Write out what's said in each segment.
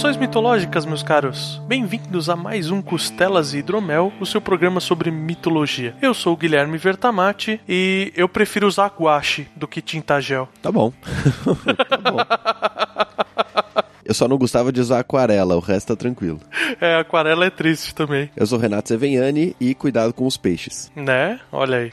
Saudações mitológicas, meus caros! Bem-vindos a mais um Costelas e Hidromel, o seu programa sobre mitologia. Eu sou o Guilherme Vertamati e eu prefiro usar guache do que tinta gel. Tá bom. tá bom. Eu só não gostava de usar aquarela, o resto tá tranquilo. É, aquarela é triste também. Eu sou Renato Seveniani e cuidado com os peixes. Né? Olha aí.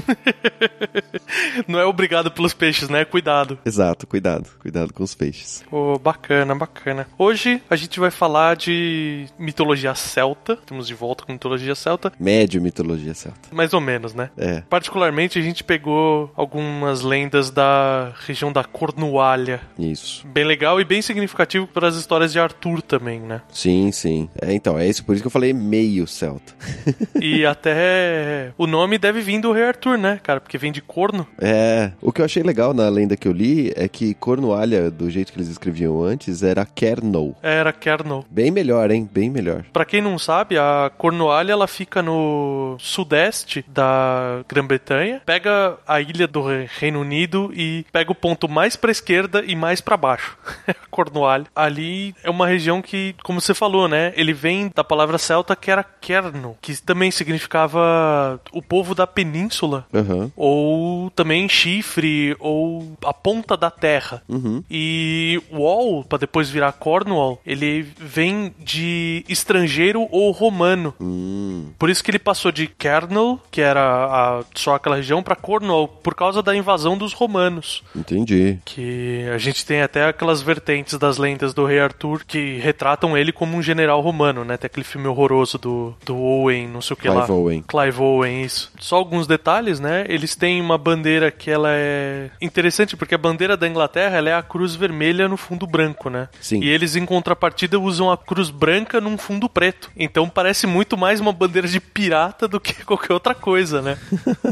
não é obrigado pelos peixes, né? Cuidado. Exato, cuidado. Cuidado com os peixes. Oh, bacana, bacana. Hoje a gente vai falar de mitologia celta. Temos de volta com mitologia celta. Médio mitologia celta. Mais ou menos, né? É. Particularmente a gente pegou algumas lendas da região da Cornualha. Isso. Bem legal e bem significativo para as histórias de Arthur também, né? Sim, sim. É, então, é isso, por isso que eu falei meio celta. e até o nome deve vir do rei Arthur, né, cara? Porque vem de corno. É. O que eu achei legal na lenda que eu li é que Cornualha, do jeito que eles escreviam antes, era Kernow. Era Kernow. Bem melhor, hein? Bem melhor. Para quem não sabe, a Cornualha ela fica no sudeste da Grã-Bretanha, pega a ilha do Reino Unido e pega o ponto mais para esquerda e mais para baixo. Cornualha. Ali é uma região que, como você falou, né? Ele vem da palavra celta que era Kerno, que também significava o povo da península, uhum. ou também chifre, ou a ponta da terra. Uhum. E Wall, para depois virar Cornwall, ele vem de estrangeiro ou romano. Uhum. Por isso que ele passou de Kernel, que era a, só aquela região, para Cornwall, por causa da invasão dos romanos. Entendi. Que a gente tem até aquelas vertentes das lendas do rei Arthur que retratam ele como um general romano, né? Tem aquele filme horroroso do, do Owen, não sei o que Clive lá. Owen. Clive Owen, isso. Só alguns detalhes, né? Eles têm uma bandeira que ela é interessante porque a bandeira da Inglaterra ela é a cruz vermelha no fundo branco, né? Sim. E eles em contrapartida usam a cruz branca num fundo preto. Então parece muito mais uma bandeira de pirata do que qualquer outra coisa, né?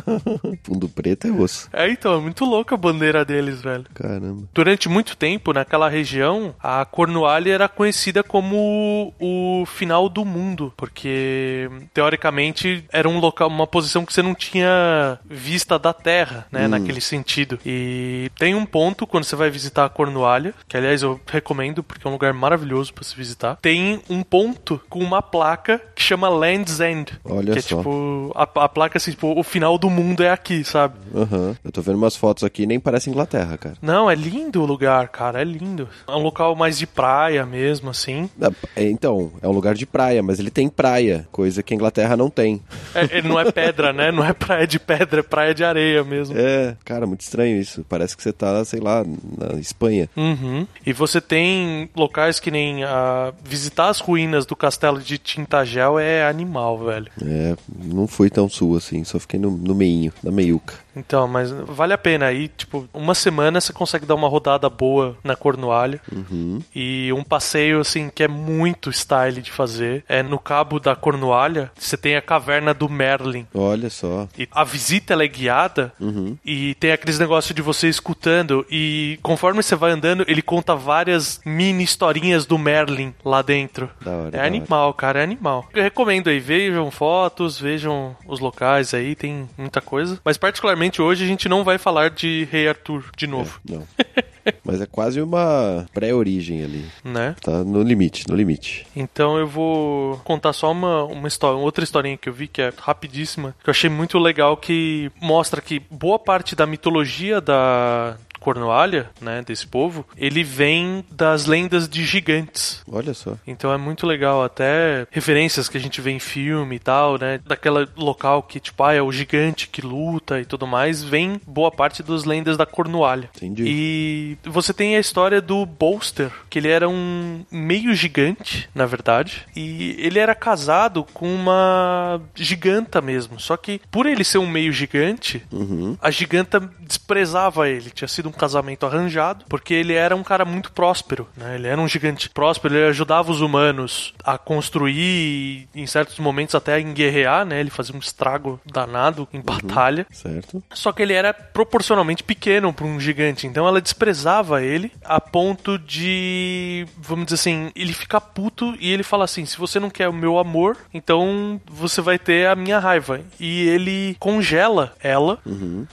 fundo preto é osso. É, então, é muito louca a bandeira deles, velho. Caramba. Durante muito tempo, naquela região, a Cornualha era conhecida como o final do mundo, porque teoricamente era um local, uma posição que você não tinha vista da Terra, né, Hum. naquele sentido. E tem um ponto quando você vai visitar a Cornualha, que aliás eu recomendo porque é um lugar maravilhoso para se visitar. Tem um ponto com uma placa que chama Land's End, Olha que é só. tipo a, a placa assim, tipo, o final do mundo é aqui, sabe? Aham. Eu tô vendo umas fotos aqui nem parece Inglaterra, cara. Não, é lindo o lugar, cara, é lindo. É um local mais de praia mesmo, assim. Ah, é, Então, é um lugar de praia, mas ele tem praia, coisa que a Inglaterra não tem. É, ele não é pedra, né? Não é praia de pedra, é praia de areia mesmo. É, cara, muito estranho isso. Parece que você tá, sei lá, na Espanha. Uhum. E você tem locais que nem ah, visitar as ruínas do castelo de Tintagel é animal, velho. É, não fui tão sul assim, só fiquei no, no meinho, na meiuca. Então, mas vale a pena aí, tipo, uma semana você consegue dar uma rodada boa na Cornualha. Uhum. E um passeio, assim, que é muito style de fazer. É no cabo da Cornualha, você tem a caverna do Merlin. Olha só. E a visita ela é guiada Uhum. e tem aqueles negócios de você escutando e conforme você vai andando, ele conta várias mini historinhas do Merlin lá dentro. Hora, É da hora. animal, cara, é animal. Eu recomendo aí, vejam fotos, vejam os locais aí, tem muita coisa. Mas particularmente hoje a gente não vai falar de Rei Arthur de novo, Não. Mas é quase uma pré-origem ali. né? Tá no limite, no limite. Então eu vou contar só uma, uma história, outra historinha que eu vi que é rapidíssima, que eu achei muito legal que mostra que boa parte da mitologia da Cornualha, né, desse povo, ele vem das lendas de gigantes. Olha só. Então é muito legal, até referências que a gente vê em filme e tal, né? Daquela local que, tipo, ah, é o gigante que luta e tudo mais, vem boa parte das lendas da Cornualha. Entendi. E você tem a história do Bolster, que ele era um meio gigante, na verdade, e ele era casado com uma giganta mesmo. Só que por ele ser um meio gigante, Uhum. a giganta desprezava ele. Tinha sido um casamento arranjado, porque ele era um cara muito próspero, né? Ele era um gigante próspero, ele ajudava os humanos a construir e, em certos momentos até a enguerrear, né? Ele fazia um estrago danado em batalha. Certo. Só que ele era proporcionalmente pequeno para um gigante, então ela desprezava ele a ponto de, vamos dizer assim, ele ficar puto e ele fala assim: se você não quer o meu amor, então você vai ter a minha raiva. E ele congela ela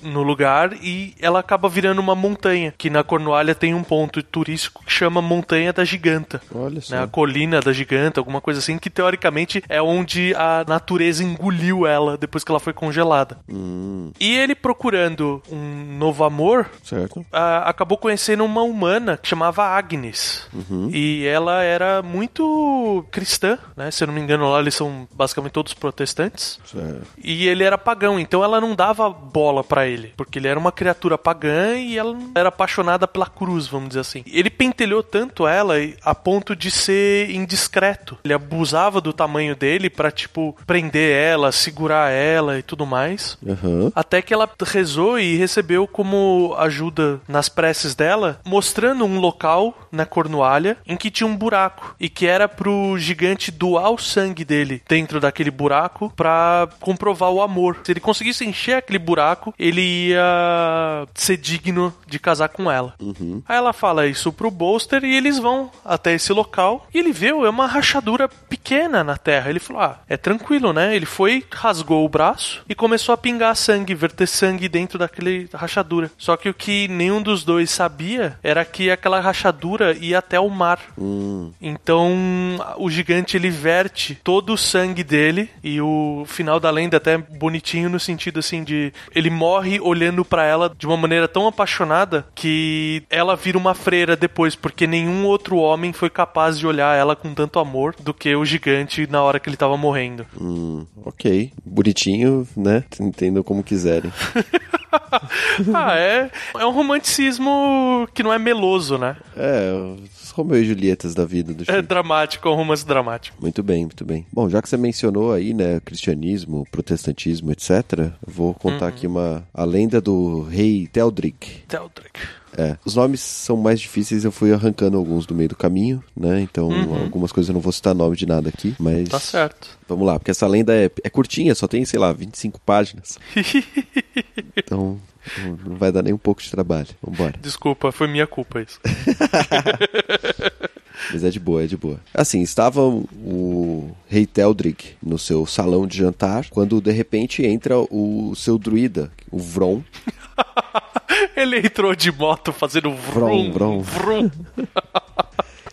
no lugar e ela acaba virando uma montanha, que na Cornualha tem um ponto turístico que chama Montanha da Giganta. Olha só. Né, a colina da giganta, alguma coisa assim, que teoricamente é onde a natureza engoliu ela depois que ela foi congelada. Hum, E ele procurando um novo amor, certo. ah, acabou conhecendo uma humana que chamava Agnes. E ela era muito cristã, né? Se eu não me engano, lá eles são basicamente todos protestantes. certo. E ele era pagão, então ela não dava bola pra ele, porque ele era uma criatura pagã e ela era apaixonada pela cruz, vamos dizer assim. Ele pentelhou tanto ela a ponto de ser indiscreto. Ele abusava do tamanho dele pra, tipo, prender ela, segurar ela e tudo mais. Aham. Até que ela rezou e recebeu como ajuda nas preces dela, mostrando um local na Cornualha em que tinha um buraco e que era pro gigante doar o sangue dele dentro daquele buraco pra comprovar o amor. Se ele conseguisse encher aquele buraco, ele ia ser digno de casar com ela. Aí ela fala isso pro Bolster e eles vão até esse local e ele vê é uma rachadura pequena na terra. Ele falou: Ah, é tranquilo, né? Ele foi, rasgou o braço e começou a pingar sangue, verter sangue dentro daquele rachadura. Só que o que nenhum dos dois sabia era que aquela rachadura ia até o mar. Hum, Então o gigante ele verte todo o sangue dele e o final da lenda é até bonitinho no sentido assim de ele morre olhando pra ela de uma maneira tão apaixonada que ela vira uma freira depois porque nenhum outro homem foi capaz de olhar ela com tanto amor do que o gigante na hora que ele tava morrendo. hum, ok. Bonitinho, né? Entendam como quiserem. ah, é, é um romanticismo que não é meloso, né? É, Romeu e Julietas da vida do É Chico. dramático, é um romance dramático. Muito bem, muito bem. Bom, já que você mencionou aí, né, cristianismo, protestantismo, etc., vou contar aqui uma a lenda do rei Theodric. Theodric. É, os nomes são mais difíceis, eu fui arrancando alguns do meio do caminho, né? Então, algumas coisas eu não vou citar nome de nada aqui, mas Tá certo. vamos lá, porque essa lenda é, é curtinha, só tem, sei lá, 25 páginas. Então, não- vai dar nem um pouco de trabalho. Vambora. Desculpa, foi minha culpa isso. Mas é de boa, é de boa. Assim, estava o rei Teldric no seu salão de jantar, quando de repente entra o seu druida, o Vron. Ele entrou de moto fazendo vrum, Vrum, vrum. vrum.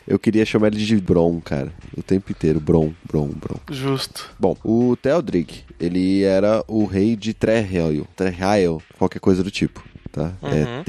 Eu queria chamar ele de Bron, cara, o tempo inteiro. Bron, Bron, Bron. Justo. Bom, o Teldric, ele era o rei de Trehael, Trehael, qualquer coisa do tipo, tá? É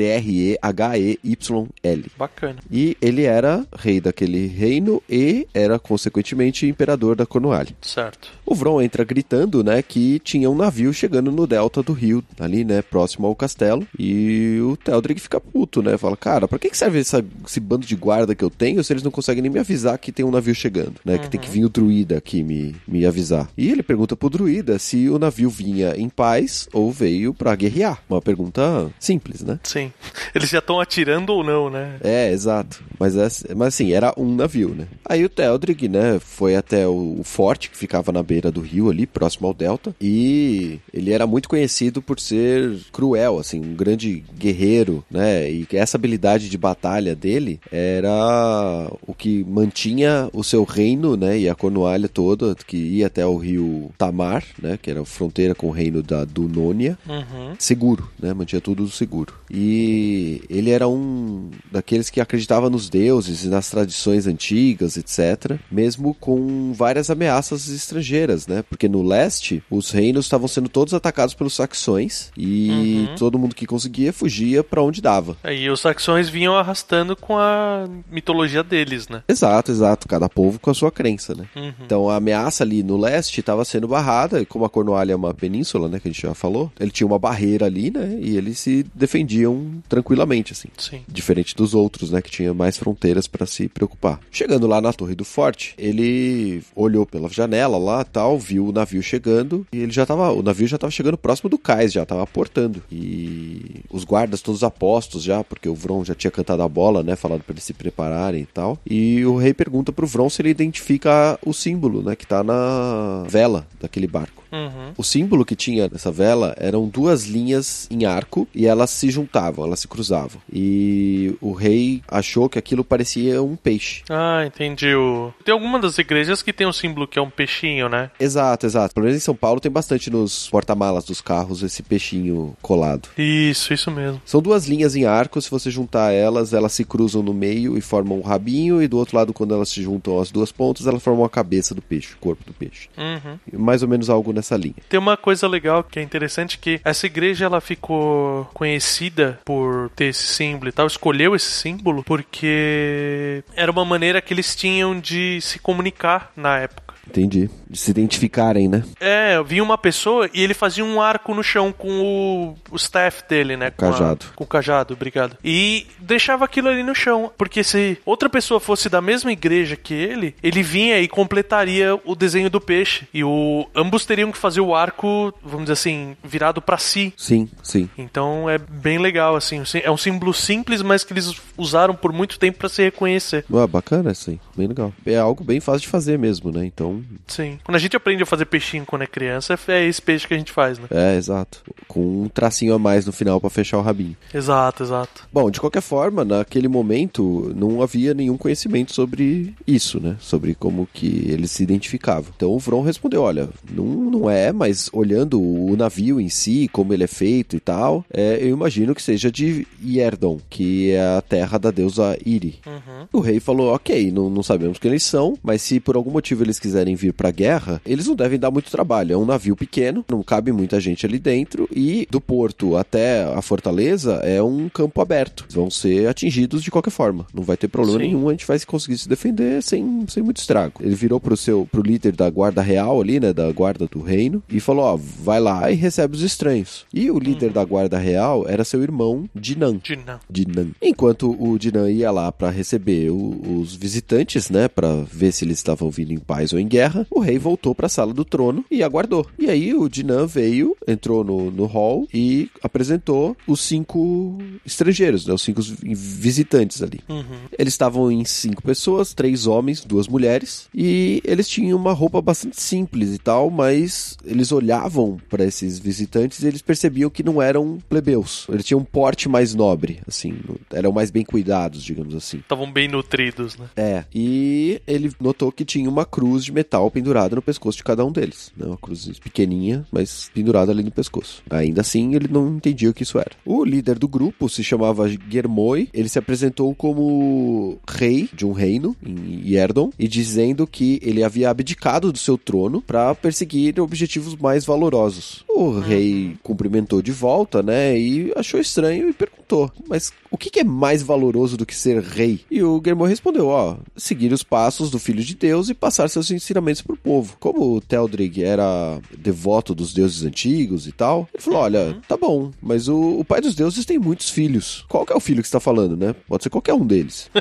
T-R-E-H-E-Y-L. Bacana. E ele era rei daquele reino e era, consequentemente, imperador da Cornualha. Certo. O Vron entra gritando, né, que tinha um navio chegando no delta do rio, ali, né, próximo ao castelo. E o Teldric fica puto, né, fala, cara, pra que que serve essa- esse bando de guarda que eu tenho se eles não conseguem nem me avisar que tem um navio chegando, né, que tem que vir o druida aqui me, me avisar. E ele pergunta pro druida se o navio vinha em paz ou veio pra guerrear. Uma pergunta simples, né? Sim. Eles já estão atirando ou não, né? É, exato. Mas, é- mas assim, era um navio, né? Aí o Teldric, né, foi até o, o forte que ficava na beira do rio ali, próximo ao delta, e ele era muito conhecido por ser cruel, assim, um grande guerreiro, né? E essa habilidade de batalha dele era o que mantinha o seu reino, né, e a Cornualha toda, que ia até o rio Tamar, né, que era a fronteira com o reino da Dunônia, Uhum. seguro, né? Mantinha tudo seguro. Seguro. E ele era um daqueles que acreditava nos deuses e nas tradições antigas, etc. Mesmo com várias ameaças estrangeiras, né? Porque no leste, os reinos estavam sendo todos atacados pelos saxões e Uhum. todo mundo que conseguia fugia pra onde dava. Aí os saxões vinham arrastando com a mitologia deles, né? Exato, exato. Cada povo com a sua crença, né? Uhum. Então a ameaça ali no leste estava sendo barrada, e como a Cornualha é uma península, né, que a gente já falou, ele tinha uma barreira ali, né, e eles se defendiam tranquilamente, assim. Sim. Diferente dos outros, né, que tinha mais fronteiras para se preocupar. Chegando lá na torre do forte, ele olhou pela janela lá, tal, viu o navio chegando e ele já tava, o navio já tava chegando próximo do cais, já tava aportando. E os guardas todos apostos já, porque o Vron já tinha cantado a bola, né, falado para eles se prepararem e tal. E o rei pergunta pro Vron se ele identifica o símbolo, né, que tá na vela daquele barco. Uhum. O símbolo que tinha nessa vela eram duas linhas em arco e elas se juntavam, elas se cruzavam. E o rei achou que aquilo parecia um peixe. Ah, entendi. O... Tem alguma das igrejas que tem um símbolo que é um peixinho, né? Exato, exato. Pelo menos em São Paulo tem bastante nos porta-malas dos carros esse peixinho colado. Isso, isso mesmo. São duas linhas em arco, se você juntar elas, elas se cruzam no meio e formam um rabinho, e do outro lado, quando elas se juntam as duas pontas, elas formam a cabeça do peixe, o corpo do peixe. Uhum. Mais ou menos algo nessa linha. Tem uma coisa legal que é interessante que essa igreja ela ficou conhecida por ter esse símbolo e tal, escolheu esse símbolo porque era uma maneira que eles tinham de se comunicar na época. Entendi. De se identificarem, né? É, vinha uma pessoa e ele fazia um arco no chão com o, o staff dele, né? Com a- Cajado. com o cajado, obrigado. E deixava aquilo ali no chão. Porque se outra pessoa fosse da mesma igreja que ele, ele vinha e completaria o desenho do peixe. E o ambos teriam que fazer o arco, vamos dizer assim, virado pra si. Sim, sim. Então é bem legal, assim. É um símbolo simples, mas que eles usaram por muito tempo pra se reconhecer. Ah, bacana aí. Bem legal. É algo bem fácil de fazer mesmo, né? Então, Sim. Quando a gente aprende a fazer peixinho quando é criança, é esse peixe que a gente faz, né? é, exato. Com um tracinho a mais no final pra fechar o rabinho. Exato, exato. Bom, de qualquer forma, naquele momento não havia nenhum conhecimento sobre isso, né? Sobre como que eles se identificavam. Então o Vron respondeu: olha, não, não é, mas olhando o navio em si, como ele é feito e tal, é, eu imagino que seja de Yerdon, que é a terra da deusa Iri. Uhum. O rei falou: ok, não, não sabemos quem eles são, mas se por algum motivo eles quiserem vir pra guerra, eles não devem dar muito trabalho. É um navio pequeno, não cabe muita gente ali dentro, e do porto até a fortaleza é um campo aberto. Vão ser atingidos de qualquer forma. Não vai ter problema Sim. nenhum, a gente vai conseguir se defender sem, sem muito estrago. Ele virou pro seu pro líder da guarda real ali, né? Da guarda do reino, e falou: ó, vai lá e recebe os estranhos. E o líder da guarda real era seu irmão Dinan. Não. Dinan. Enquanto o Dinan ia lá pra receber o- os visitantes, né, Pra ver se eles estavam vindo em paz ou em guerra, o rei voltou pra sala do trono e aguardou. E aí o Dinan veio, entrou no, no hall e apresentou os cinco estrangeiros, né, os cinco vi- visitantes ali. Uhum. Eles estavam em cinco pessoas, três homens, duas mulheres, e eles tinham uma roupa bastante simples e tal, mas eles olhavam para esses visitantes e eles percebiam que não eram plebeus. Eles tinham um porte mais nobre, assim, eram mais bem cuidados, digamos assim. Estavam bem nutridos, né? É, e ele notou que tinha uma cruz de metal pendurada no pescoço de cada um deles. Né? Uma cruz pequenininha, mas pendurada ali no pescoço. Ainda assim, ele não entendia o que isso era. O líder do grupo se chamava Germoi. Ele se apresentou como rei de um reino em Yerdon e dizendo que ele havia abdicado do seu trono para perseguir objetivos mais valorosos. O rei cumprimentou de volta, né? E achou estranho e perguntou: Mas o que que é mais valoroso do que ser rei? E o Germoi respondeu: Ó, seguir os passos do Filho de Deus e passar seus ensinamentos pro povo. Como o Teldrig era devoto dos deuses antigos e tal, ele falou: Olha, tá bom, mas o, o pai dos deuses tem muitos filhos. Qual que é o filho que você tá falando, né? Pode ser qualquer um deles.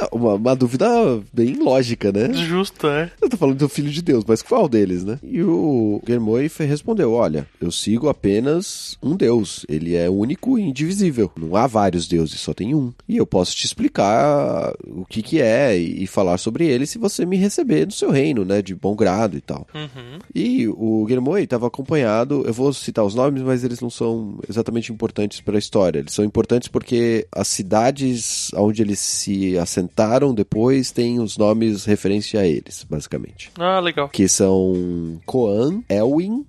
É uma, uma dúvida bem lógica, né? Justo, é. Eu tô falando do filho de Deus, mas qual deles, né? E o Germoi fe- respondeu: Olha, eu sigo apenas um Deus. Ele é único e indivisível. Não há vários deuses, só tem um. E eu posso te explicar o que que é e, falar sobre ele se você me receber no seu reino, né? De bom grado e tal. Uhum. E o Germoi estava acompanhado, eu vou citar os nomes, mas eles não são exatamente importantes para a história. Eles são importantes porque as cidades onde eles se assentaram depois têm os nomes referentes a eles, basicamente. Ah, legal. Que são Koan, Elwin,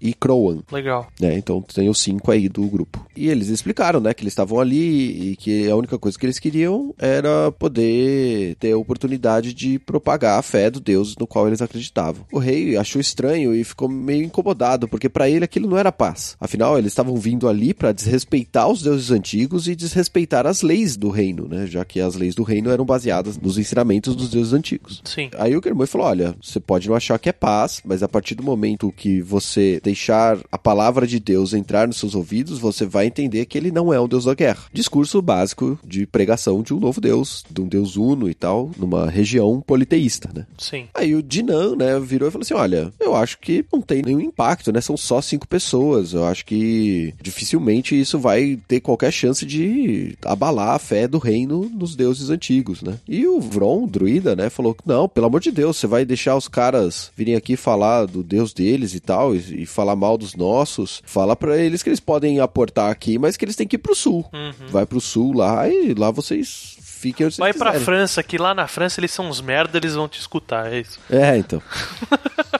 E Crowan. Legal. Né? Então tem os cinco aí do grupo. E eles explicaram, né, que eles estavam ali e que a única coisa que eles queriam era poder ter a oportunidade de propagar a fé do Deus no qual eles acreditavam. O rei achou estranho e ficou meio incomodado, porque para ele aquilo não era paz. Afinal, eles estavam vindo ali para desrespeitar os deuses antigos e desrespeitar as leis do reino, né? Já que as leis do reino eram baseadas nos ensinamentos dos deuses antigos. Sim. Aí o Germoy falou: olha, você pode não achar que é paz, mas a partir do momento que você deixar a palavra de Deus entrar nos seus ouvidos, você vai entender que ele não é um deus da guerra. Discurso básico de pregação de um novo deus, de um deus uno e tal, numa região politeísta, né? Sim. Aí o Dinan, né, virou e falou assim: olha, eu acho que não tem nenhum impacto, né? São só cinco pessoas. Eu acho que dificilmente isso vai ter qualquer chance de abalar a fé do reino nos deuses antigos, né? E o Vron, o druida, né, falou: não, pelo amor de Deus, você vai deixar os caras virem aqui falar do deus deles e tal, e, e falar mal dos nossos. Fala para eles que eles podem aportar aqui, mas que eles têm que ir pro sul. Uhum. Vai pro sul lá e lá vocês fiquem onde vocês Vai pra quiserem. França, que lá na França eles são uns merda, eles vão te escutar, é isso. É, então.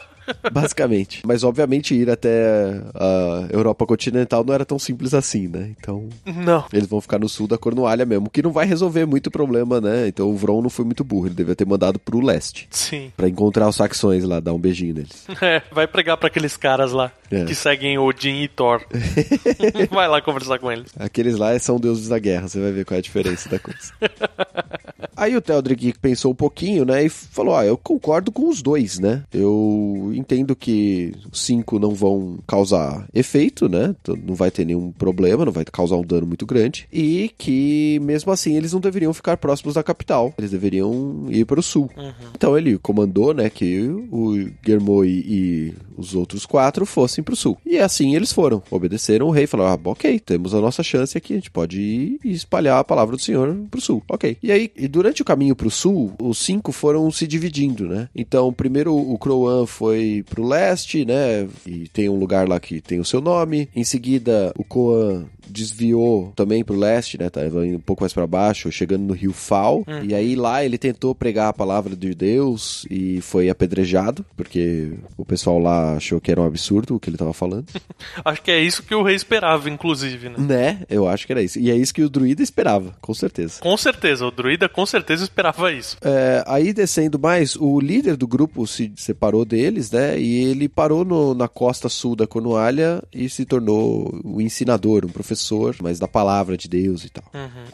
Basicamente. Mas, obviamente, ir até a Europa continental não era tão simples assim, né? Então, Não. eles vão ficar no sul da Cornualha mesmo, que não vai resolver muito problema, né? Então, o Vron não foi muito burro. Ele devia ter mandado pro leste. Sim. Pra encontrar os saxões lá, dar um beijinho neles. É, vai pregar pra aqueles caras lá É. que seguem Odin e Thor. vai lá conversar com eles. Aqueles lá são deuses da guerra, você vai ver qual é a diferença da coisa. Aí o Theodric pensou um pouquinho, né, e falou: Ah, eu concordo com os dois, né? Eu entendo que os cinco não vão causar efeito, né? Então, Não vai ter nenhum problema, não vai causar um dano muito grande. E que, mesmo assim, eles não deveriam ficar próximos da capital. Eles deveriam ir para o sul. Então ele comandou, né, que o Germoi e os outros quatro fossem pro sul. E assim eles foram. Obedeceram o rei, falaram: ah, ok, temos a nossa chance aqui, a gente pode ir e espalhar a palavra do Senhor pro sul. Ok. E aí, e durante o caminho pro sul, os cinco foram se dividindo, né? Então, primeiro o Crowan foi pro leste, né? E tem um lugar lá que tem o seu nome. Em seguida, o Koan desviou também pro leste, né? Tá indo um pouco mais para baixo, chegando no rio Fal. E aí lá ele tentou pregar a palavra de Deus e foi apedrejado, porque o pessoal lá achou que era um absurdo o que ele tava falando. Acho que é isso que o rei esperava, inclusive, né? né? Eu acho que era isso. E é isso que o druida esperava, com certeza. Com certeza, o druida com certeza esperava isso. É, aí descendo mais, o líder do grupo se separou deles, né? E ele parou no- na costa sul da Cornualha e se tornou o ensinador, um professor, mas da palavra de Deus e tal.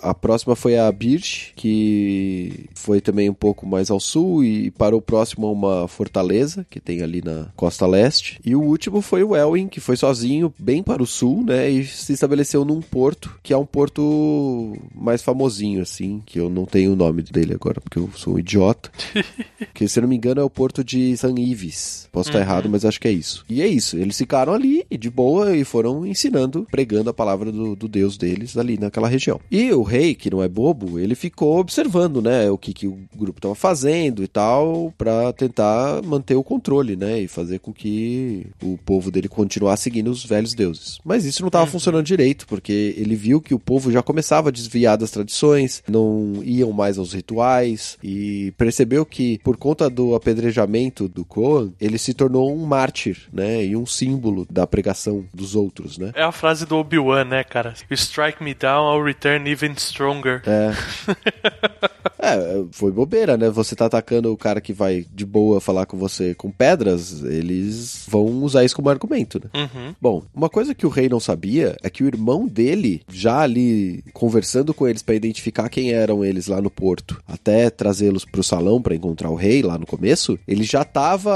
A próxima foi a Birch, que foi também um pouco mais ao sul e parou próximo a uma fortaleza que tem ali na costa leste. E o último foi o Elwin, que foi sozinho, bem para o sul, né? E se estabeleceu num porto, que é um porto mais famosinho, assim, que eu não tenho o nome dele agora, porque eu sou um idiota. que, se eu não me engano, é o porto de San Ives. Posso estar errado, mas acho que é isso. E é isso. Eles ficaram ali, e de boa, e foram ensinando, pregando a palavra do, do Deus deles ali naquela região. E o rei, que não é bobo, ele ficou observando, né, o que, que o grupo estava fazendo e tal, para tentar manter o controle, né, e fazer com que o povo dele continuasse seguindo os velhos deuses. Mas isso não estava funcionando direito, porque ele viu que o povo já começava a desviar das tradições, não iam mais aos rituais, e percebeu que, por conta do apedrejamento do Coan, ele se tornou um mártir, né, e um símbolo da pregação dos outros, né. É a frase do Obi-Wan, né, cara? You strike me down, I'll return even stronger. É. É, foi bobeira, né? Você tá atacando o cara que vai de boa falar com você com pedras, eles vão usar isso como argumento, né? Uhum. Bom, uma coisa que o rei não sabia é que o irmão dele, já ali conversando com eles pra identificar quem eram eles lá no porto, até trazê-los pro salão pra encontrar o rei lá no começo, ele já tava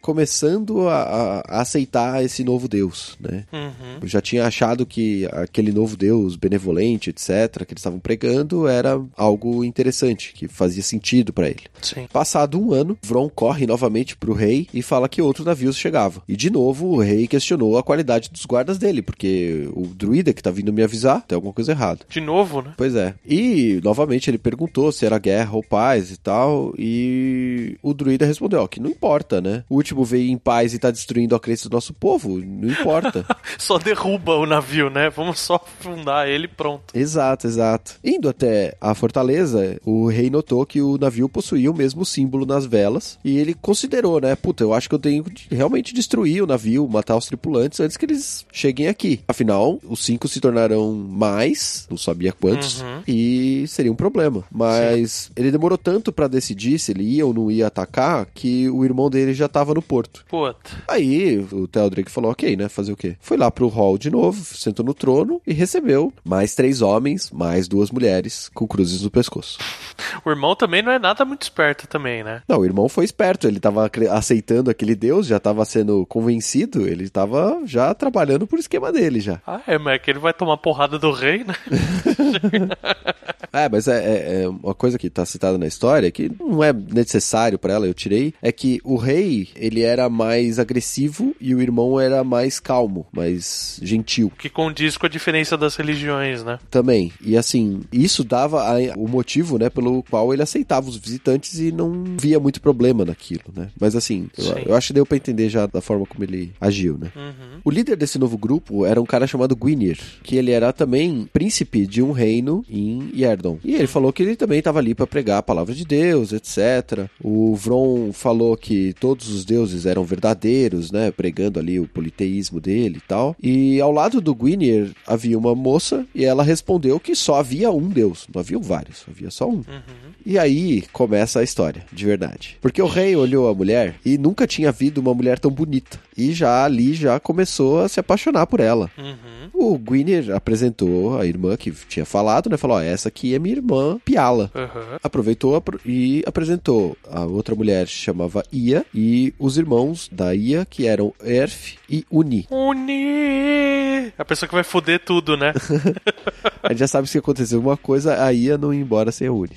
começando a, a- aceitar esse novo deus, né? Uhum. Já tinha achado que aquele novo Deus benevolente, etc., que eles estavam pregando era algo interessante, que fazia sentido pra ele. Sim. Passado um ano, Vron corre novamente pro rei e fala que outro navio chegava. E de novo o rei questionou a qualidade dos guardas dele, porque o druida que tá vindo me avisar tem alguma coisa errada. De novo, né? Pois é. E novamente ele perguntou se era guerra ou paz e tal. E o druida respondeu: ó, que não importa, né? O último veio em paz e tá destruindo a crença do nosso povo. Não importa. Só derruba o navio, né? Vamos só afundar ele e pronto. Exato, exato. Indo até a fortaleza, o o rei notou que o navio possuía o mesmo símbolo nas velas e ele considerou, né? Puta, eu acho que eu tenho que realmente destruir o navio, matar os tripulantes antes que eles cheguem aqui. Afinal, os cinco se tornarão mais, não sabia quantos, Uhum. e seria um problema. Mas ele demorou tanto pra decidir se ele ia ou não ia atacar que o irmão dele já tava no porto. Puta. Aí o Theodric falou, ok, né? Fazer o quê? Foi lá pro hall de novo, sentou no trono e recebeu mais três homens, mais duas mulheres com cruzes no pescoço. O irmão também não é nada muito esperto também, né? Não, o irmão foi esperto, ele tava acre- aceitando aquele deus, já tava sendo convencido, ele tava já trabalhando por esquema dele já. Ah, é, mas é que ele vai tomar porrada do rei, né? É, mas é, é- é uma coisa que tá citada na história, que não é necessário pra ela, eu tirei, é que o rei, ele era mais agressivo e o irmão era mais calmo, mais gentil. Que condiz com a diferença das religiões, né? Também. E assim, isso dava a- o motivo, né, pelo qual ele aceitava os visitantes e não via muito problema naquilo, né? Mas assim, eu, eu acho que deu pra entender já da forma como ele agiu, né? Uhum. O líder desse novo grupo era um cara chamado Gwynir, que ele era também príncipe de um reino em Yerdon. E ele falou que ele também estava ali para pregar a palavra de Deus, etc. O Vron falou que todos os deuses eram verdadeiros, né, pregando ali o politeísmo dele e tal. E ao lado do Gwynir havia uma moça e ela respondeu que só havia um deus, não havia vários, havia só um. E aí começa a história, de verdade. Porque o rei olhou a mulher e nunca tinha havido uma mulher tão bonita. E já ali já começou a se apaixonar por ela. Uhum. O Gwynir apresentou a irmã que tinha falado, né? Falou: Ó, essa aqui é minha irmã Piala. Uhum. Aproveitou apro- e apresentou a outra mulher que se chamava Ia e os irmãos da Ia, que eram Erf e Uni. Uni! A pessoa que vai foder tudo, né? A gente já sabe se aconteceu uma coisa, a Ia não ia embora sem a Uni.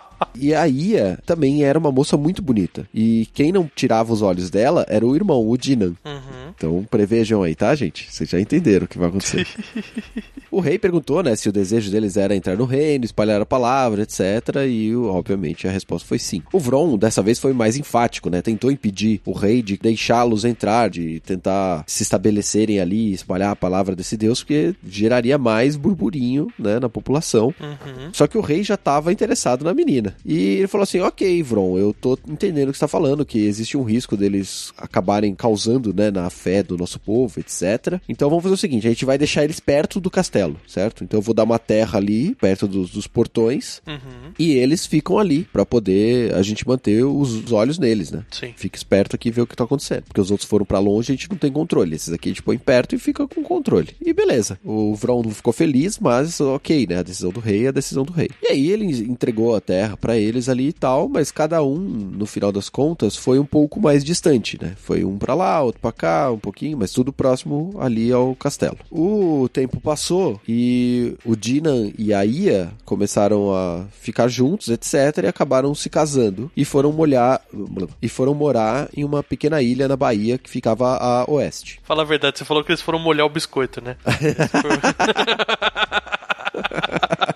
E a Ia também era uma moça muito bonita. E quem não tirava os olhos dela era o irmão, o Dinan. Uhum. Então prevejam aí, tá, gente? Vocês já entenderam o que vai acontecer. o rei perguntou, né, se o desejo deles era entrar no reino, espalhar a palavra, etc. E, obviamente, a resposta foi sim. O Vron, dessa vez, foi mais enfático, né? Tentou impedir o rei de deixá-los entrar, de tentar se estabelecerem ali, espalhar a palavra desse deus, porque geraria mais burburinho, né, na população. Uhum. Só que o rei já estava interessado na menina. E ele falou assim: Ok, Vron, eu tô entendendo o que você tá falando, que existe um risco deles acabarem causando, né, na fé do nosso povo, etc. Então vamos fazer o seguinte: a gente vai deixar eles perto do castelo, certo? Então eu vou dar uma terra ali, perto dos, dos portões, Uhum. e eles ficam ali, pra poder a gente manter os, os olhos neles, né? Sim. Fica esperto aqui e vê o que tá acontecendo. Porque os outros foram pra longe, a gente não tem controle. Esses aqui a gente põe perto e fica com controle. E beleza. O Vron não ficou feliz, mas ok, né? A decisão do rei é a decisão do rei. E aí ele entregou a terra pra eles ali e tal, mas cada um, no final das contas, foi um pouco mais distante, né? Foi um pra lá, outro pra cá, um pouquinho, mas tudo próximo ali ao castelo. O tempo passou e o Dinan e a Ia começaram a ficar juntos, etc, e acabaram se casando e foram molhar e foram morar em uma pequena ilha na Bahia que ficava a oeste. Fala a verdade, você falou que eles foram molhar o biscoito, né?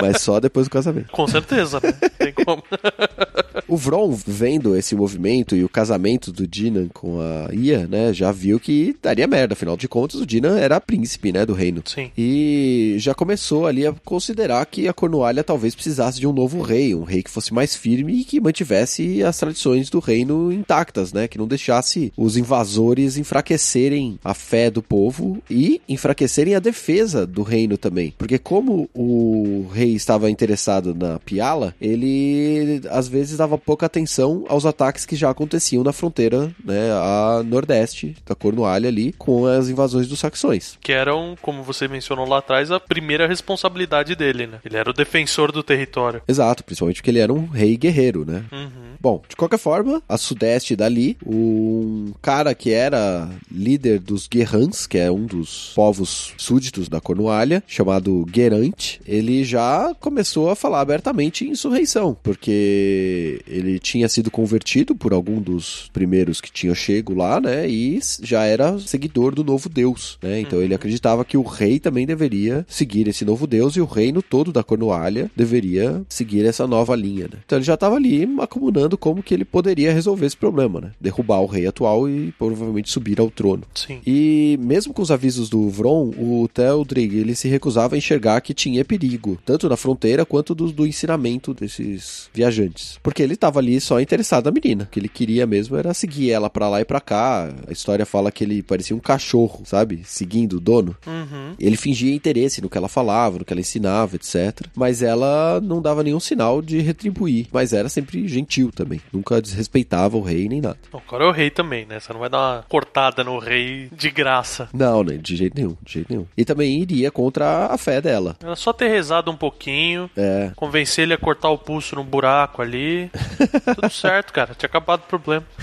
Mas só depois do casamento. Com certeza, né? Tem como. O Vron, vendo esse movimento e o casamento do Dinan com a Ia, né, já viu que daria merda. Afinal de contas, o Dinan era príncipe, né, do reino. Sim. E já começou ali a considerar que a Cornualha talvez precisasse de um novo rei, um rei que fosse mais firme e que mantivesse as tradições do reino intactas, né, que não deixasse os invasores enfraquecerem a fé do povo e enfraquecerem a defesa do reino também. Porque como o rei estava interessado na Piala, ele às vezes dava pouca atenção aos ataques que já aconteciam na fronteira, né, a nordeste da Cornualha ali, com as invasões dos saxões. Que eram, como você mencionou lá atrás, a primeira responsabilidade dele, né? Ele era o defensor do território. Exato, principalmente porque ele era um rei guerreiro, né? Uhum. Bom, de qualquer forma, a sudeste dali, um cara que era líder dos Guerrans, que é um dos povos súditos da Cornualha, chamado Guerante, ele já começou a falar abertamente em insurreição, porque ele tinha sido convertido por algum dos primeiros que tinham chego lá, né? E já era seguidor do novo Deus, né? Então ele acreditava que o rei também deveria seguir esse novo Deus e o reino todo da Cornualha deveria seguir essa nova linha, né? Então ele já estava ali acumulando como que ele poderia resolver esse problema, né? Derrubar o rei atual e provavelmente subir ao trono. Sim. E mesmo com os avisos do Vron, o Theldrig ele se recusava a enxergar que tinha perigo, tanto na fronteira quanto do, do ensinamento desses viajantes. Porque ele estava ali só interessado na menina. O que ele queria mesmo era seguir ela para lá e para cá. A história fala que ele parecia um cachorro, sabe? Seguindo o dono. Uhum. Ele fingia interesse no que ela falava, no que ela ensinava, etc. Mas ela não dava nenhum sinal de retribuir. Mas era sempre gentil também. Nunca desrespeitava o rei nem nada. O cara é o rei também, né? Você não vai dar uma cortada no rei de graça. Não, né? De jeito nenhum, de jeito nenhum. E também iria contra a fé dela. Era só ter rezado um pouquinho, É. convencer ele a cortar o pulso no buraco ali. Tudo certo, cara. Tinha acabado o problema.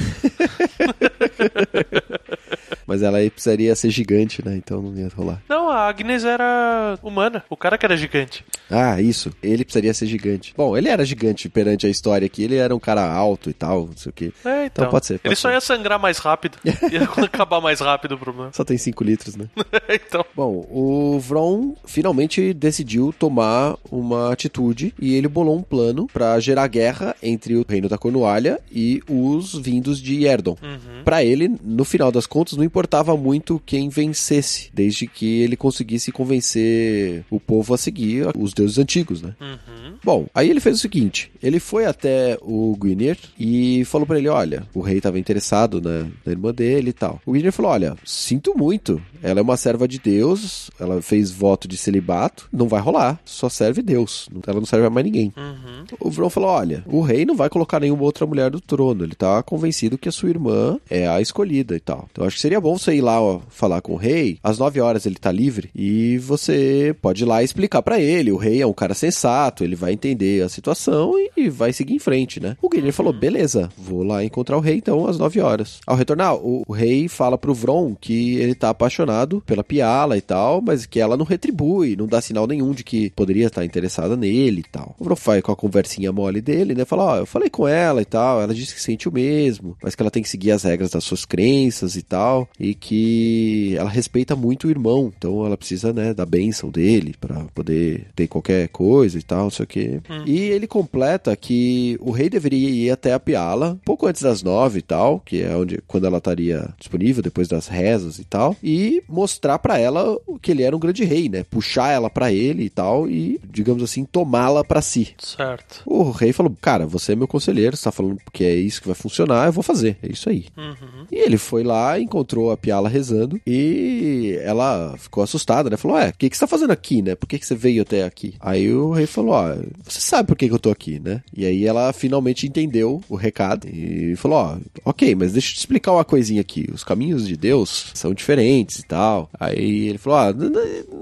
Mas ela aí precisaria ser gigante, né? Então não ia rolar. Não, a Agnes era humana. O cara que era gigante. Ah, isso. Ele precisaria ser gigante. Bom, ele era gigante perante a história aqui. Ele era um cara alto e tal, não sei o quê. É, então. pode ser, pode ele só ser. ia sangrar mais rápido. ia acabar mais rápido o problema. Só tem 5 litros, né? então. Bom, o Vron finalmente decidiu tomar uma atitude e ele bolou um plano pra gerar guerra entre o reino da Cornualha e os vindos de Erdon. Uhum. Pra ele, no final das contas, não importava muito quem vencesse, desde que ele conseguisse convencer o povo a seguir os deuses antigos, né? Uhum. Bom, aí ele fez o seguinte: ele foi até o Gwynir e falou pra ele: olha, o rei estava interessado na, na irmã dele e tal. O Gwynir falou: olha, sinto muito, ela é uma serva de Deus, ela fez voto de celibato, não vai rolar, só serve Deus, ela não serve a mais ninguém. Uhum. O Vron falou: olha, o rei não vai colocar nenhuma outra mulher do trono, ele tá convencido que a sua irmã é a escolhida e tal. Então acho que seria bom você ir lá ó, falar com o rei, às 9 horas ele tá livre e você pode ir lá explicar pra ele. O rei é um cara sensato, ele vai entender a situação e, e vai seguir em frente, né? O Guilherme falou: beleza, vou lá encontrar o rei então às 9 horas. Ao retornar, o, o rei fala pro Vron que ele tá apaixonado pela Piala e tal, mas que ela não retribui, não dá sinal nenhum de que poderia estar interessada nele e tal. O Vron vai com a conversinha mole dele, né? Fala: ó, eu falei com ela e tal, ela disse que sente o mesmo, mas que ela tem que seguir as regras das suas crenças e tal, e que ela respeita muito o irmão, então ela precisa, né, da bênção dele pra poder ter qualquer coisa e tal, não sei o quê. E ele completa que o rei deveria ir até a Piala, um pouco antes das nove e tal, que é onde quando ela estaria disponível depois das rezas e tal, e mostrar pra ela que ele era um grande rei, né? Puxar ela pra ele e tal e, digamos assim, tomá-la pra si. Certo. O rei falou: Cara, você é meu conselheiro, você tá falando que é isso que vai funcionar, eu vou fazer. É isso aí. Uhum. E ele foi lá, encontrou a Piala rezando e ela ficou assustada, né? Falou: Ué, o que, que você tá fazendo aqui, né? Por que, que você veio até aqui? Aí o rei falou: Ó, você sabe por que, que eu tô aqui, né? E aí ela finalmente entendeu o recado e falou: Ó, ok, mas deixa eu te explicar uma coisinha aqui. Os caminhos de Deus são diferentes e tal. Aí ele falou: n-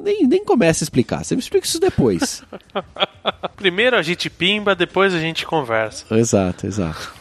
nem, nem comece a explicar, você me explica isso depois. Primeiro a gente pimba, depois a gente conversa. Exato, exato.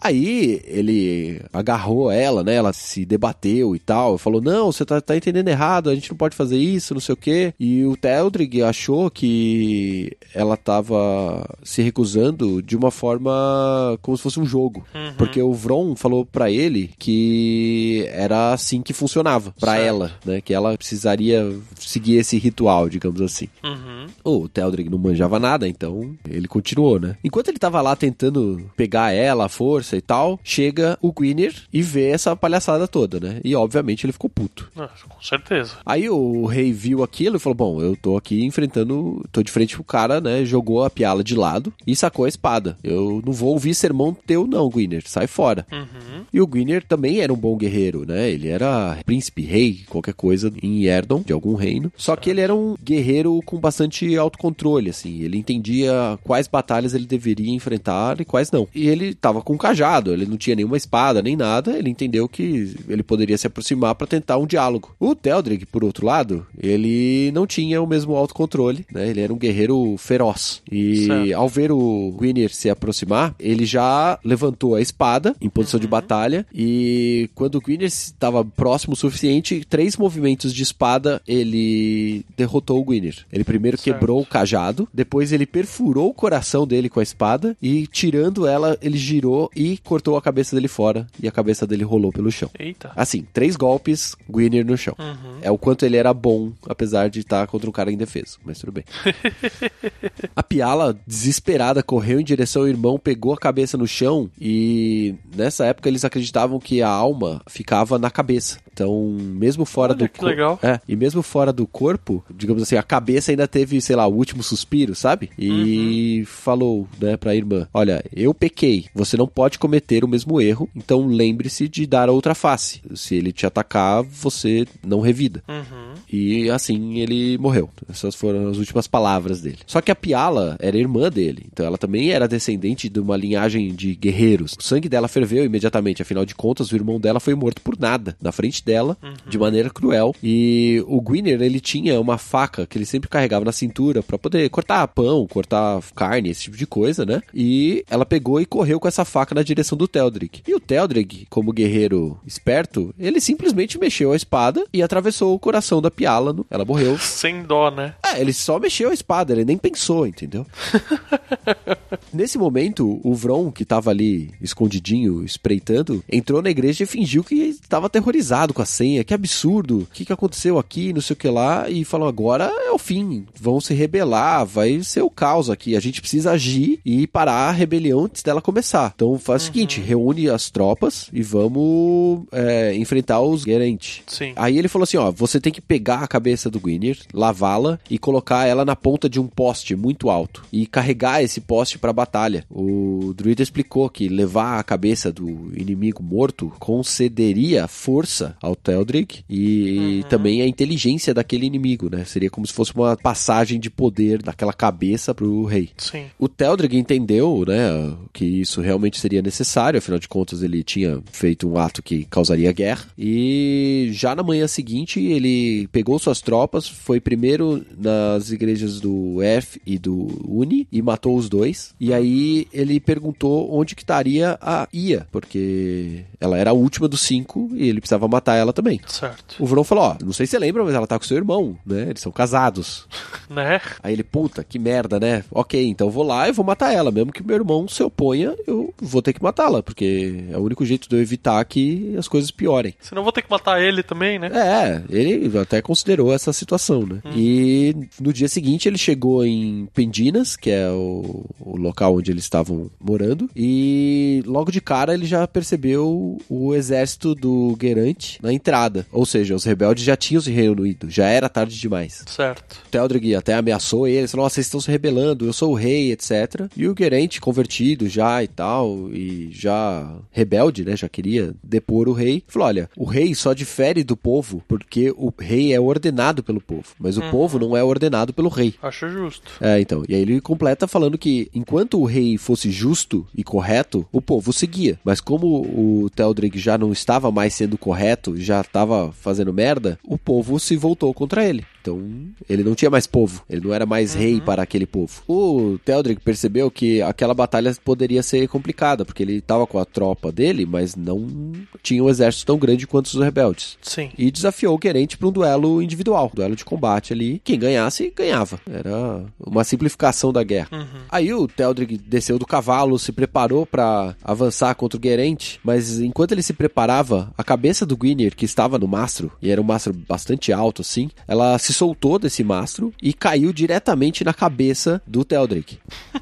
Aí ele agarrou ela, né? Ela se debateu e tal. Falou: Não, você tá, tá entendendo errado, a gente não pode fazer isso, não sei o quê. E o Teldrig achou que ela tava se recusando de uma forma como se fosse um jogo. Porque o Vron falou pra ele que era assim que funcionava Certo. ela, né? Que ela precisaria seguir esse ritual, digamos assim. Uhum. O Teldrig não manjava nada, então ele continuou, né? Enquanto ele tava lá tentando pegar ela, a força e tal, chega o Gwynir e vê essa palhaçada toda, né? E obviamente ele ficou puto. Ah, com certeza. Aí o rei viu aquilo e falou: Bom, eu tô aqui enfrentando, tô de frente pro cara, né? Jogou a piala de lado e sacou a espada. Eu não vou ouvir sermão teu, não, Gwynir, sai fora. Uhum. E o Gwynir também era um bom guerreiro, né? Ele era príncipe, rei, qualquer coisa em Erdon, de algum reino. Só que ele era um guerreiro com bastante autocontrole, assim. Ele entendia quais batalhas ele deveria enfrentar e quais não. E ele tava com um cajado, ele não tinha nenhuma espada nem nada. Ele entendeu que ele poderia se aproximar para tentar um diálogo. O Teldrig, por outro lado, ele não tinha o mesmo autocontrole, né? Ele era um guerreiro feroz. E Certo. ao ver o Gwynir se aproximar, ele já levantou a espada em posição de batalha e quando o Gwynir estava próximo o suficiente, três movimentos de espada ele derrotou o Gwynir. Ele primeiro Certo. quebrou quebrou o cajado. Depois ele perfurou o coração dele com a espada e, tirando ela, ele girou e cortou a cabeça dele fora. E a cabeça dele rolou pelo chão. Eita. Assim, três golpes, Gwynir no chão. Uhum. É o quanto ele era bom, apesar de estar contra um cara indefeso. Mas tudo bem. a Piala, desesperada, correu em direção ao irmão, pegou a cabeça no chão e nessa época eles acreditavam que a alma ficava na cabeça. Então, mesmo fora Olha, do corpo. legal. É, e mesmo fora do corpo, digamos assim, a cabeça ainda teve, sei lá, o último suspiro, sabe? E falou, né, pra irmã: Olha, eu pequei, você não pode cometer o mesmo erro, então lembre-se de dar a outra face. Se ele te atacar, você não revida. Uhum. E assim ele morreu. Essas foram as últimas palavras dele. Só que a Piala era irmã dele, então ela também era descendente de uma linhagem de guerreiros. O sangue dela ferveu imediatamente, afinal de contas, o irmão dela foi morto por nada, na frente dela, de maneira cruel. E o Gwynner, ele tinha uma faca que ele sempre carregava na cintura para poder cortar pão, cortar carne, esse tipo de coisa, né? E ela pegou e correu com essa faca na direção do Teldrick. E o Teldrick, como guerreiro esperto, ele simplesmente mexeu a espada e atravessou o coração da Piala. no- Ela morreu. Sem dó, né? É, ele só mexeu a espada, ele nem pensou, entendeu? Nesse momento, o Vron, que tava ali escondidinho, espreitando, entrou na igreja e fingiu que estava aterrorizado com a senha. Que absurdo! O que, que aconteceu aqui? Não sei o que lá. E falou: agora é o fim. Vão se rebelar, vai ser o caos aqui. A gente precisa agir e parar a rebelião antes dela começar. Então faz o seguinte: reúne as tropas e vamos é, enfrentar os Gerent. Sim. Aí ele falou assim: ó, você tem que pegar a cabeça do Gwynir, lavá-la e colocar ela na ponta de um poste muito alto e carregar esse poste pra batalha. O druida explicou que levar a cabeça do inimigo morto concederia força ao Teldrick e também a inteligência daquele inimigo, né? Seria como se fosse uma passagem de poder daquela cabeça pro rei. Sim. O Teldrig entendeu, né, que isso realmente seria necessário, afinal de contas ele tinha feito um ato que causaria guerra. E já na manhã seguinte ele pegou suas tropas, foi primeiro nas igrejas do F e do Uni e matou os dois. E aí ele perguntou onde que estaria a Ia, porque ela era a última dos cinco e ele precisava matar ela também. Certo. O Vron falou, ó, não sei se você lembra, mas ela tá com seu irmão, né? Eles são casados. Né? Aí ele, puta, que merda, né? Ok, então eu vou lá e vou matar ela. Mesmo que meu irmão se oponha, eu vou ter que matá-la, porque é o único jeito de eu evitar que as coisas piorem. Senão eu vou ter que matar ele também, né? É, ele até considerou essa situação, né? E no dia seguinte ele chegou em Pendinas, que é o, o local onde eles estavam morando, e logo de cara ele já percebeu o exército do Gerante na entrada. Ou seja, os rebeldes já tinham se reunido, já era tarde demais. Certo. Teldrig até ameaçou eles, falou, "Nossa, vocês estão se rebelando, eu sou o rei, etc. E o Gerente, convertido já e tal, e já rebelde, né, já queria depor o rei, falou, olha, o rei só difere do povo porque o rei é ordenado pelo povo, mas o povo não é ordenado pelo rei. Acho justo. É, então. E aí ele completa falando que enquanto o rei fosse justo e correto, o povo seguia. Mas como o Teldrig já não estava mais sendo correto, já estava fazendo merda, o povo se voltou contra ele. Então, ele não tinha mais povo, ele não era mais rei para aquele povo. O Teldrig percebeu que aquela batalha poderia ser complicada, porque ele estava com a tropa dele, mas não tinha um exército tão grande quanto os rebeldes Sim. e desafiou o Querente para um duelo individual, duelo de combate ali. Quem ganhasse, ganhava. Era uma simplificação da guerra. Aí o Teldrig desceu do cavalo, se preparou para avançar contra o Gerente, mas enquanto ele se preparava, a cabeça do Gwynir, que estava no mastro, e era um mastro bastante alto assim, ela se soltou desse mastro e caiu diretamente na cabeça do Teldrig.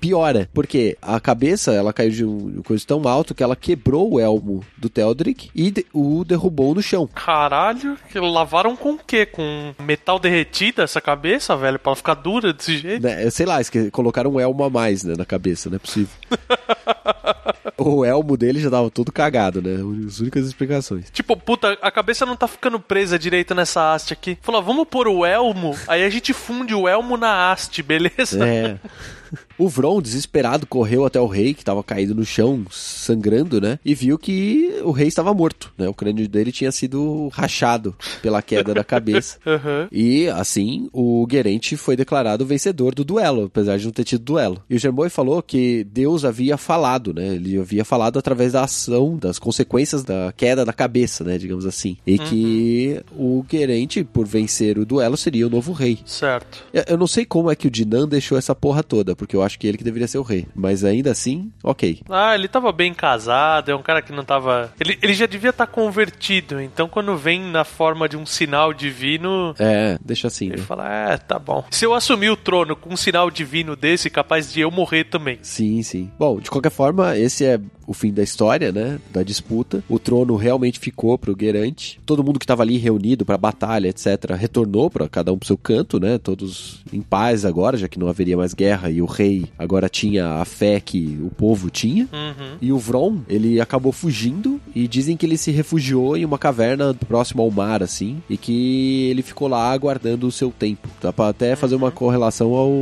Piora, porque a cabeça ela caiu de um coisa tão alto que ela quebrou o elmo do Teldrick e de- o derrubou no chão. Caralho, que lavaram com o quê? Com metal derretido essa cabeça, velho? Pra ela ficar dura desse jeito? Né, sei lá, colocaram um elmo a mais né, na cabeça, não é possível. o elmo dele já tava todo cagado, né? As únicas explicações. Tipo, puta, a cabeça não tá ficando presa direito nessa haste aqui. Falou, vamos pôr o elmo, aí a gente funde o elmo na haste, beleza? É. o Vron, desesperado, correu até o rei, que estava caído no chão, sangrando, né? E viu que o rei estava morto, né? O crânio dele tinha sido rachado pela queda da cabeça. Aham. E, assim, o Gerente foi declarado vencedor do duelo, apesar de não ter tido duelo. E o Germoi falou que Deus havia falado, né? Ele havia falado através da ação, das consequências da queda da cabeça, né? Digamos assim. E que o Gerente, por vencer o duelo, seria o novo rei. Certo. Eu- Eu não sei como é que o Dinan deixou essa porra toda, porque eu acho que ele que deveria ser o rei. Mas ainda assim, ok. Ah, ele tava bem casado, é um cara que não tava. Ele, ele já devia estar convertido, então quando vem na forma de um sinal divino. É, deixa assim, Ele né? fala, é, tá bom. Se eu assumir o trono com um sinal divino desse, capaz de eu morrer também. Sim, sim. Bom, de qualquer forma, esse é o fim da história, né? Da disputa. O trono realmente ficou pro Gerante. Todo mundo que tava ali reunido pra batalha, etc., retornou pra cada um pro seu canto, né? Todos em paz agora, já que não haveria mais guerra e o rei agora tinha a fé que o povo tinha. Uhum. E o Vron, ele acabou fugindo e dizem que ele se refugiou em uma caverna próxima ao mar, assim, e que ele ficou lá aguardando o seu tempo. Dá pra até fazer uma correlação ao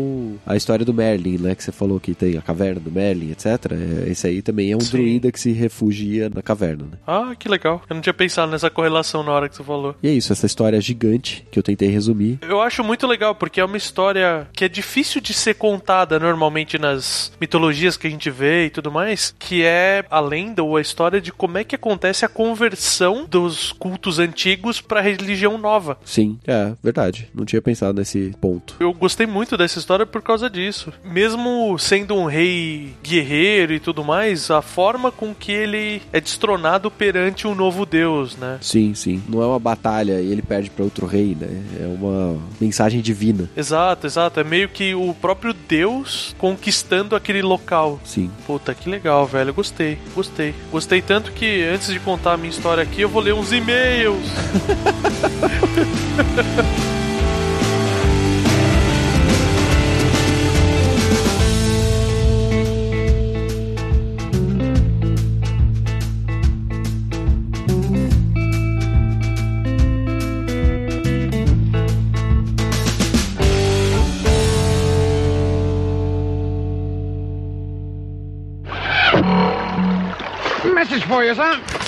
à história do Merlin, né? Que você falou que tem a caverna do Merlin, etc. É, esse aí também é um Sim. Druida que se refugia na caverna, né? Ah, que legal. Eu não tinha pensado nessa correlação na hora que você falou. E é isso, essa história gigante que eu tentei resumir. Eu acho muito legal, porque é uma história que é difícil de ser contada normalmente nas mitologias que a gente vê e tudo mais, que é a lenda ou a história de como é que acontece a conversão dos cultos antigos pra religião nova. Sim, é verdade. Não tinha pensado nesse ponto. Eu gostei muito dessa história por causa disso. Mesmo sendo um rei guerreiro e tudo mais, a forma com que ele é destronado perante um novo deus, né? Sim, sim. Não é uma batalha e ele perde pra outro rei, né? É uma mensagem divina. Exato, exato. É meio que o próprio deus conquistando aquele local. Sim. Puta, que legal, velho. Eu Gostei, gostei. Gostei tanto que antes de contar a minha história aqui, eu vou ler uns e-mails. 小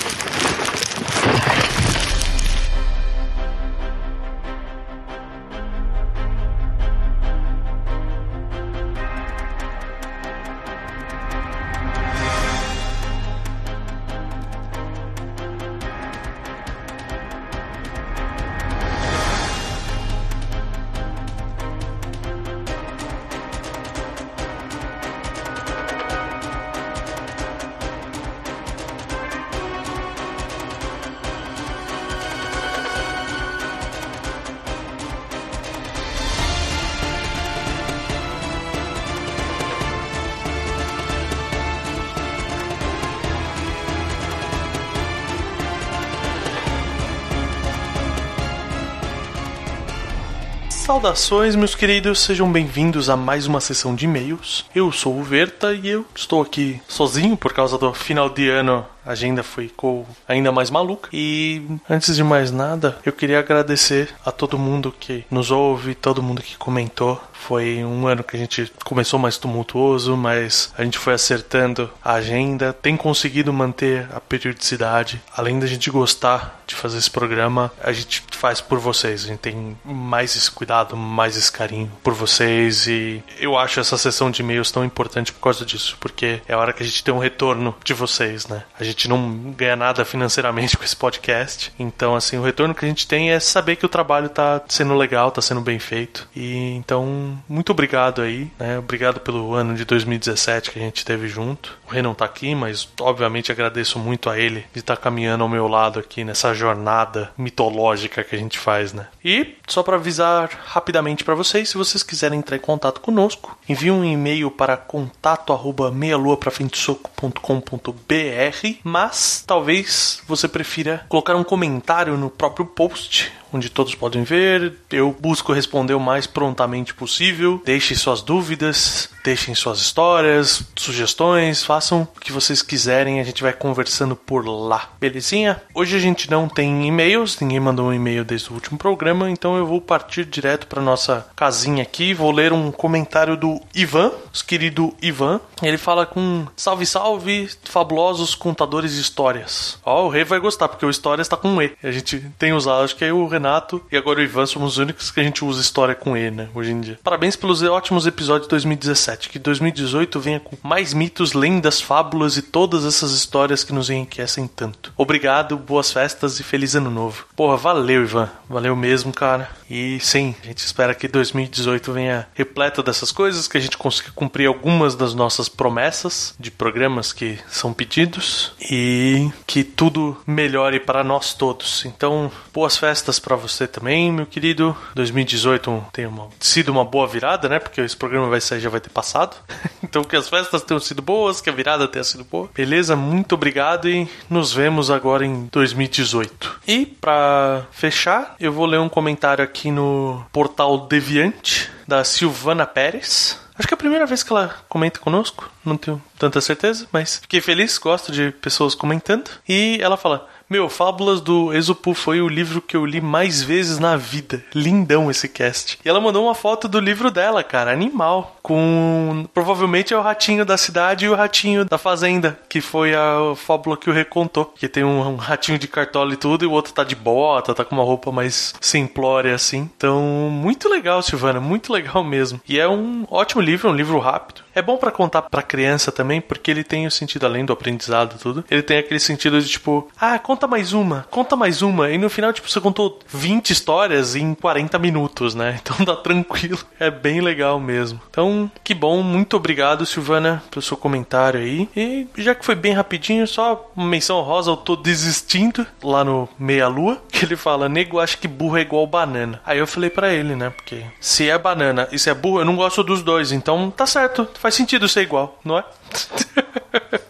Saudações, meus queridos, sejam bem-vindos a mais uma sessão de e-mails. Eu sou o Verta e eu estou aqui sozinho por causa do final de ano. A agenda ficou ainda mais maluca. E antes de mais nada, eu queria agradecer a todo mundo que nos ouve, todo mundo que comentou. Foi um ano que a gente começou mais tumultuoso, mas a gente foi acertando a agenda, tem conseguido manter a periodicidade. Além da gente gostar de fazer esse programa, a gente faz por vocês. A gente tem mais esse cuidado, mais esse carinho por vocês e eu acho essa sessão de e-mails tão importante por causa disso, porque é a hora que a gente tem um retorno de vocês, né? A gente não ganha nada financeiramente com esse podcast, então assim, o retorno que a gente tem é saber que o trabalho tá sendo legal, tá sendo bem feito. E então, muito obrigado aí, né? Obrigado pelo ano de 2017 que a gente teve junto. O Rei não tá aqui, mas obviamente agradeço muito a ele de estar caminhando ao meu lado aqui nessa jornada mitológica que a gente faz, né? E só para avisar rapidamente para vocês, se vocês quiserem entrar em contato conosco, envie um e-mail para contato@meialuaprafrentesoco.com.br. mas talvez você prefira colocar um comentário no próprio post onde todos podem ver. Eu busco responder o mais prontamente possível. Deixem suas dúvidas, deixem suas histórias, sugestões, façam o que vocês quiserem, a gente vai conversando por lá. Belezinha? Hoje a gente não tem e-mails, ninguém mandou um e-mail desde o último programa, então eu vou partir direto para nossa casinha aqui. Vou ler um comentário do Ivan, nosso querido Ivan. Ele fala com salve, salve, fabulosos contadores de histórias. Ó, o rei vai gostar, porque o história está com um E. A gente tem usado, acho que é o Renato e agora o Ivan somos os únicos que a gente usa história com E, né, hoje em dia. Parabéns pelos ótimos episódios de 2017. Que 2018 venha com mais mitos, lendas, fábulas e todas essas histórias que nos enriquecem tanto. Obrigado, boas festas e feliz ano novo. Porra, valeu, Ivan. Valeu mesmo, cara. E sim, a gente espera que 2018 venha repleto dessas coisas, que a gente consiga cumprir algumas das nossas promessas de programas que são pedidos e que tudo melhore para nós todos. Então, boas festas para você também, meu querido. 2018 tenha uma, sido uma boa virada, né? Porque esse programa vai sair já vai ter passado. então, que as festas tenham sido boas, que a virada tenha sido boa. Beleza? Muito obrigado e nos vemos agora em 2018. E para fechar, eu vou ler um comentário aqui no portal Deviante da Silvana Pérez. Acho que é a primeira vez que ela comenta conosco, não tenho tanta certeza, mas fiquei feliz, gosto de pessoas comentando. E ela fala: meu, Fábulas do Exupu foi o livro que eu li mais vezes na vida. Lindão esse cast. E ela mandou uma foto do livro dela, cara, animal. Com. Provavelmente é o ratinho da cidade e o ratinho da fazenda, que foi a fábula que o recontou. Que tem um, um ratinho de cartola e tudo, e o outro tá de bota, tá com uma roupa mais simplória assim. Então, muito legal, Silvana, muito legal mesmo. E é um ótimo livro, um livro rápido. É bom para contar pra criança também, porque ele tem o sentido, além do aprendizado tudo, ele tem aquele sentido de tipo, ah, conta mais uma, conta mais uma. E no final, tipo, você contou 20 histórias em 40 minutos, né? Então dá tranquilo. É bem legal mesmo. Então, que bom. Muito obrigado, Silvana, pelo seu comentário aí. E já que foi bem rapidinho, só uma menção rosa, eu tô desistindo lá no Meia Lua, que ele fala, nego, acho que burro é igual banana. Aí eu falei para ele, né? Porque se é banana e se é burro, eu não gosto dos dois. Então tá certo, faz sentido ser igual, não é?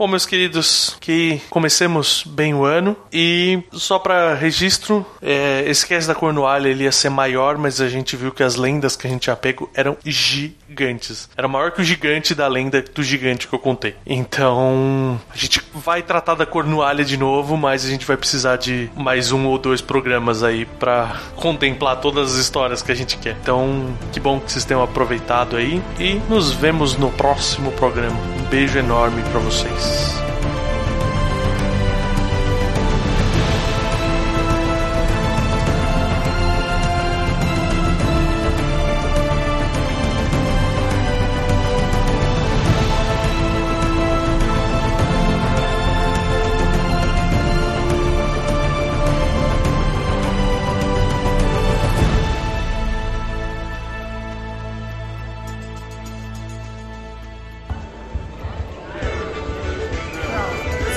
Bom, meus queridos, que comecemos bem o ano e só para registro, é, cast da Cornualha ele ia ser maior, mas a gente viu que as lendas que a gente tinha pego eram gigantes. Era maior que o gigante da lenda do gigante que eu contei. Então, a gente vai tratar da Cornualha de novo, mas a gente vai precisar de mais um ou dois programas aí para contemplar todas as histórias que a gente quer. Então, que bom que vocês tenham aproveitado aí e nos vemos no próximo programa. Beijo enorme para vocês.